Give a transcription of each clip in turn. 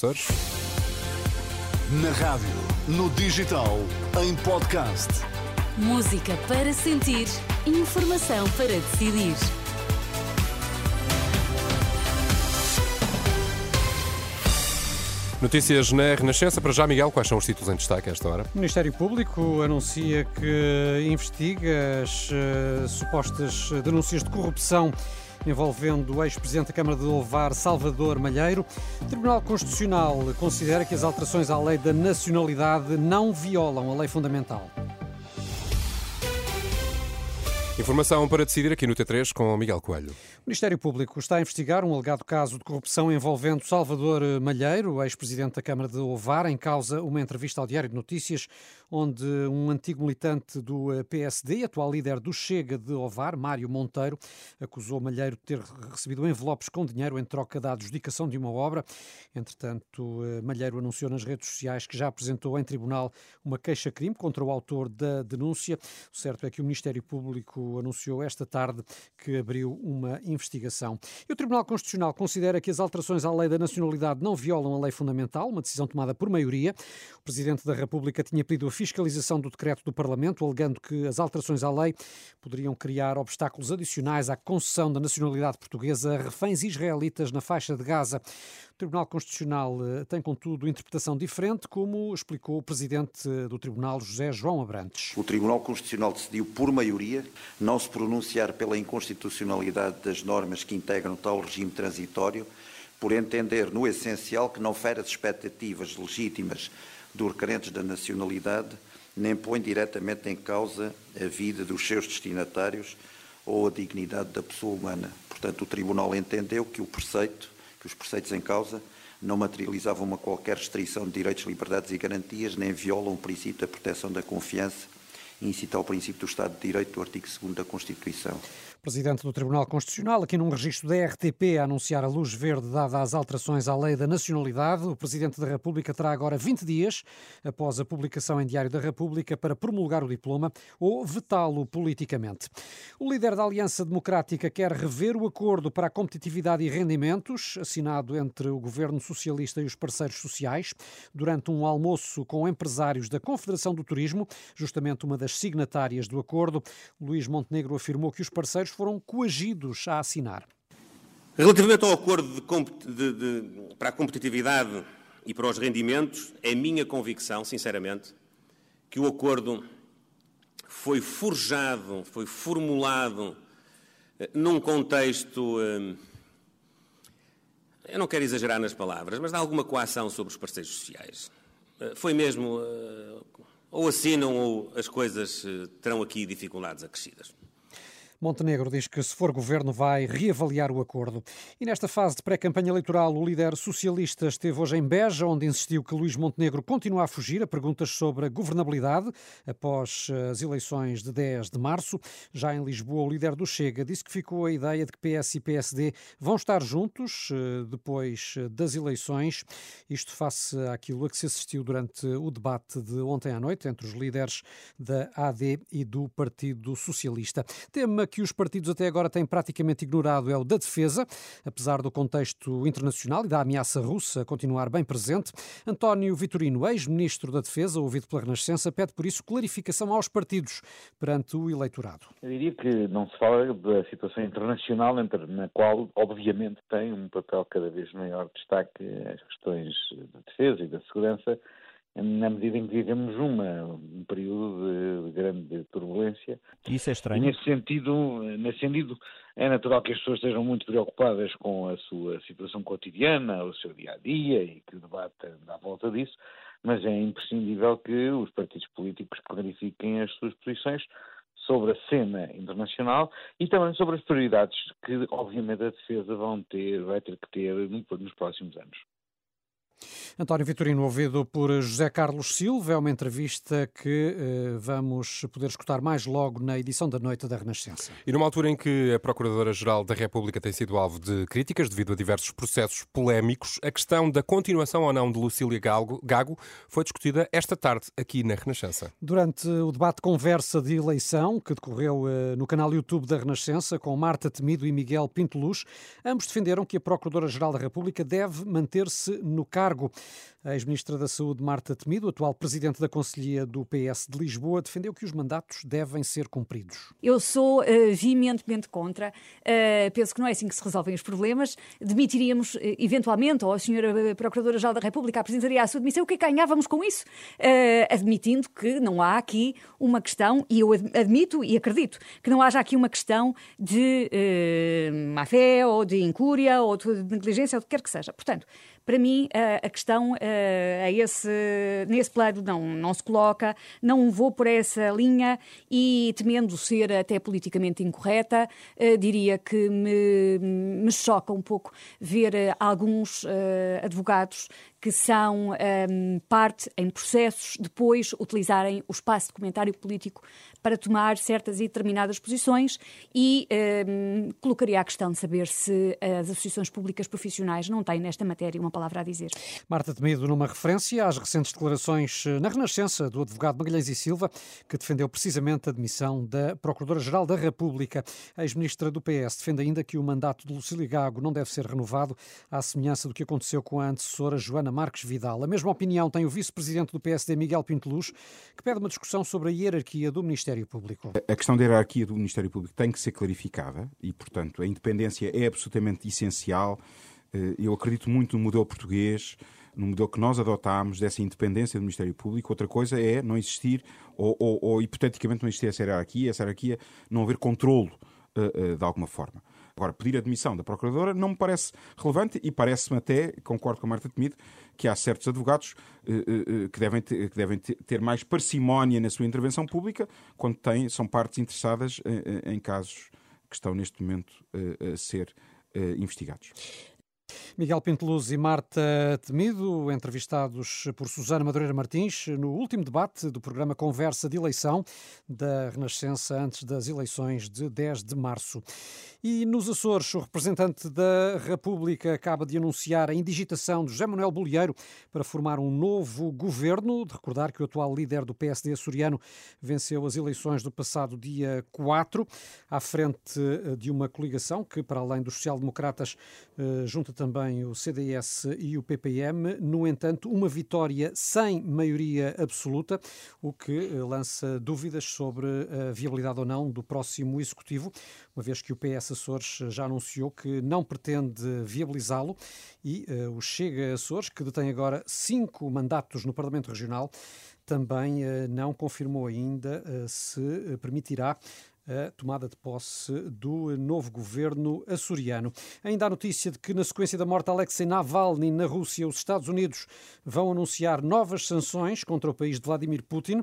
Açores. Na rádio, no digital, em podcast. Música para sentir, informação para decidir. Notícias na Renascença. Para já, Miguel, quais são os títulos em destaque a esta hora? O Ministério Público anuncia que investiga as uh, supostas denúncias de corrupção envolvendo o ex-presidente da Câmara de Ovar, Salvador Malheiro. O Tribunal Constitucional considera que as alterações à lei da nacionalidade não violam a lei fundamental. Informação para decidir aqui no T3 com Miguel Coelho. O Ministério Público está a investigar um alegado caso de corrupção envolvendo Salvador Malheiro, ex-presidente da Câmara de Ovar, em causa uma entrevista ao Diário de Notícias, onde um antigo militante do PSD, atual líder do Chega de Ovar, Mário Monteiro, acusou Malheiro de ter recebido envelopes com dinheiro em troca da adjudicação de uma obra. Entretanto, Malheiro anunciou nas redes sociais que já apresentou em tribunal uma queixa-crime contra o autor da denúncia. O certo é que o Ministério Público anunciou esta tarde que abriu uma investigação. E o Tribunal Constitucional considera que as alterações à lei da nacionalidade não violam a lei fundamental, uma decisão tomada por maioria. O Presidente da República tinha pedido a fiscalização do decreto do Parlamento, alegando que as alterações à lei poderiam criar obstáculos adicionais à concessão da nacionalidade portuguesa a reféns israelitas na faixa de Gaza. O Tribunal Constitucional eh, tem, contudo, interpretação diferente, como explicou o Presidente do Tribunal, José João Abrantes. O Tribunal Constitucional decidiu, por maioria, não se pronunciar pela inconstitucionalidade das normas que integram tal regime transitório, por entender, no essencial, que não fere as expectativas legítimas dos requerentes da nacionalidade, nem põe diretamente em causa a vida dos seus destinatários ou a dignidade da pessoa humana. Portanto, o Tribunal entendeu que o preceito, que os preceitos em causa, não materializavam uma qualquer restrição de direitos, liberdades e garantias, nem violam o princípio da proteção da confiança incita ao princípio do Estado de Direito do artigo 2 da Constituição. Presidente do Tribunal Constitucional, aqui num registro da RTP, a anunciar a luz verde dada às alterações à lei da nacionalidade. O Presidente da República terá agora 20 dias, após a publicação em Diário da República, para promulgar o diploma ou vetá-lo politicamente. O líder da Aliança Democrática quer rever o acordo para a competitividade e rendimentos, assinado entre o Governo Socialista e os parceiros sociais, durante um almoço com empresários da Confederação do Turismo, justamente uma das signatárias do acordo. Luís Montenegro afirmou que os parceiros foram coagidos a assinar. Relativamente ao acordo de, de, de, para a competitividade e para os rendimentos, é minha convicção, sinceramente, que o acordo foi forjado, foi formulado eh, num contexto. Eh, eu não quero exagerar nas palavras, mas de alguma coação sobre os parceiros sociais. Eh, foi mesmo. Ou assinam ou as coisas terão aqui dificuldades acrescidas. Montenegro diz que, se for governo, vai reavaliar o acordo. E nesta fase de pré-campanha eleitoral, o líder socialista esteve hoje em Beja, onde insistiu que Luís Montenegro continua a fugir a perguntas sobre a governabilidade após as eleições de 10 de março. Já em Lisboa, o líder do Chega disse que ficou a ideia de que PS e PSD vão estar juntos eh, depois das eleições. Isto face àquilo a que se assistiu durante o debate de ontem à noite entre os líderes da AD e do Partido Socialista. Tema que os partidos até agora têm praticamente ignorado é o da defesa, apesar do contexto internacional e da ameaça russa continuar bem presente. António Vitorino, ex-ministro da Defesa, ouvido pela Renascença, pede por isso clarificação aos partidos perante o eleitorado. Eu diria que não se fala da situação internacional, na qual, obviamente, tem um papel cada vez maior de destaque as questões da defesa e da segurança na medida em que vivemos uma, um período de, de grande turbulência. Isso é estranho. E nesse sentido, nesse sentido, é natural que as pessoas estejam muito preocupadas com a sua situação cotidiana, o seu dia a dia e que o debate à volta disso, mas é imprescindível que os partidos políticos clarifiquem as suas posições sobre a cena internacional e também sobre as prioridades que, obviamente, a defesa vão ter, vai ter que ter nos próximos anos. António Vitorino, ouvido por José Carlos Silva, é uma entrevista que eh, vamos poder escutar mais logo na edição da Noite da Renascença. E numa altura em que a Procuradora-Geral da República tem sido alvo de críticas devido a diversos processos polémicos, a questão da continuação ou não de Lucília Gago, Gago foi discutida esta tarde aqui na Renascença. Durante o debate conversa de eleição, que decorreu eh, no canal YouTube da Renascença, com Marta Temido e Miguel Pinto Luz, ambos defenderam que a Procuradora-Geral da República deve manter-se no cargo. A ex-ministra da Saúde, Marta Temido, atual presidente da Conselhia do PS de Lisboa, defendeu que os mandatos devem ser cumpridos. Eu sou uh, veementemente contra. Uh, penso que não é assim que se resolvem os problemas. Demitiríamos, uh, eventualmente, ou a senhora Procuradora-Geral da República apresentaria a sua demissão. O que é que ganhávamos com isso? admitindo que não há aqui uma questão, e eu admito e acredito, que não haja aqui uma questão de má-fé, ou de incúria, ou de negligência, ou o que quer que seja. Portanto, para mim, a questão a esse, nesse plano não, não se coloca, não vou por essa linha e, temendo ser até politicamente incorreta, diria que me, me choca um pouco ver alguns advogados que são um, parte em processos, depois utilizarem o espaço de comentário político para tomar certas e determinadas posições e um, colocaria a questão de saber se as associações públicas profissionais não têm nesta matéria uma palavra a dizer. Marta Temido, numa referência às recentes declarações eh, na Renascença do advogado Magalhães e Silva, que defendeu precisamente a demissão da Procuradora-Geral da República. A ex-ministra do PS defende ainda que o mandato de Lucília Gago não deve ser renovado, à semelhança do que aconteceu com a antecessora Joana Marques Vidal. A mesma opinião tem o vice-presidente do PSD, Miguel Pinto Luz, que pede uma discussão sobre a hierarquia do Ministério Público. A questão da hierarquia do Ministério Público tem que ser clarificada e, portanto, a independência é absolutamente essencial. Eh, eu acredito muito no modelo português, no modelo que nós adotámos dessa independência do Ministério Público. Outra coisa é não existir, ou, ou, ou hipoteticamente não existir essa hierarquia, essa hierarquia não haver controlo uh, uh, de alguma forma. Agora, pedir a demissão da Procuradora não me parece relevante e parece-me até, concordo com a Marta Temido, que há certos advogados uh, uh, que devem, ter, que devem ter mais parcimónia na sua intervenção pública quando têm, são partes interessadas em casos que estão neste momento a ser investigados. Miguel Pinteluz e Marta Temido, entrevistados por Susana Madureira Martins, no último debate do programa Conversa de Eleição da Renascença antes das eleições de 10 de março. E nos Açores, o representante da República acaba de anunciar a indigitação de José Manuel Bolieiro para formar um novo governo. De recordar que o atual líder do PSD açoriano venceu as eleições do passado dia 4, à frente eh, de uma coligação que, para além dos social-democratas, eh, junta também o CDS e o PPM. No entanto, uma vitória sem maioria absoluta, o que eh, lança dúvidas sobre a viabilidade ou não do próximo executivo, uma vez que o PS Açores já anunciou que não pretende viabilizá-lo e uh, o Chega Açores, que detém agora cinco mandatos no Parlamento Regional, também uh, não confirmou ainda uh, se permitirá a tomada de posse do novo governo açoriano. Ainda a notícia de que, na sequência da morte de Alexei Navalny na Rússia, os Estados Unidos vão anunciar novas sanções contra o país de Vladimir Putin.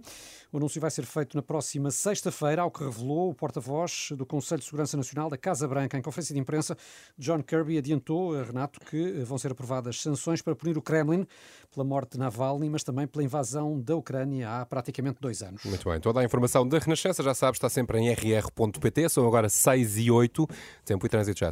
O anúncio vai ser feito na próxima sexta-feira, ao que revelou o porta-voz do Conselho de Segurança Nacional da Casa Branca. Em conferência de imprensa, John Kirby adiantou, Renato, que vão ser aprovadas sanções para punir o Kremlin pela morte de Navalny, mas também pela invasão da Ucrânia há praticamente dois anos. Muito bem. Toda a informação da Renascença, já sabe, está sempre em RR.pt. São agora 6 e 8. Tempo e trânsito já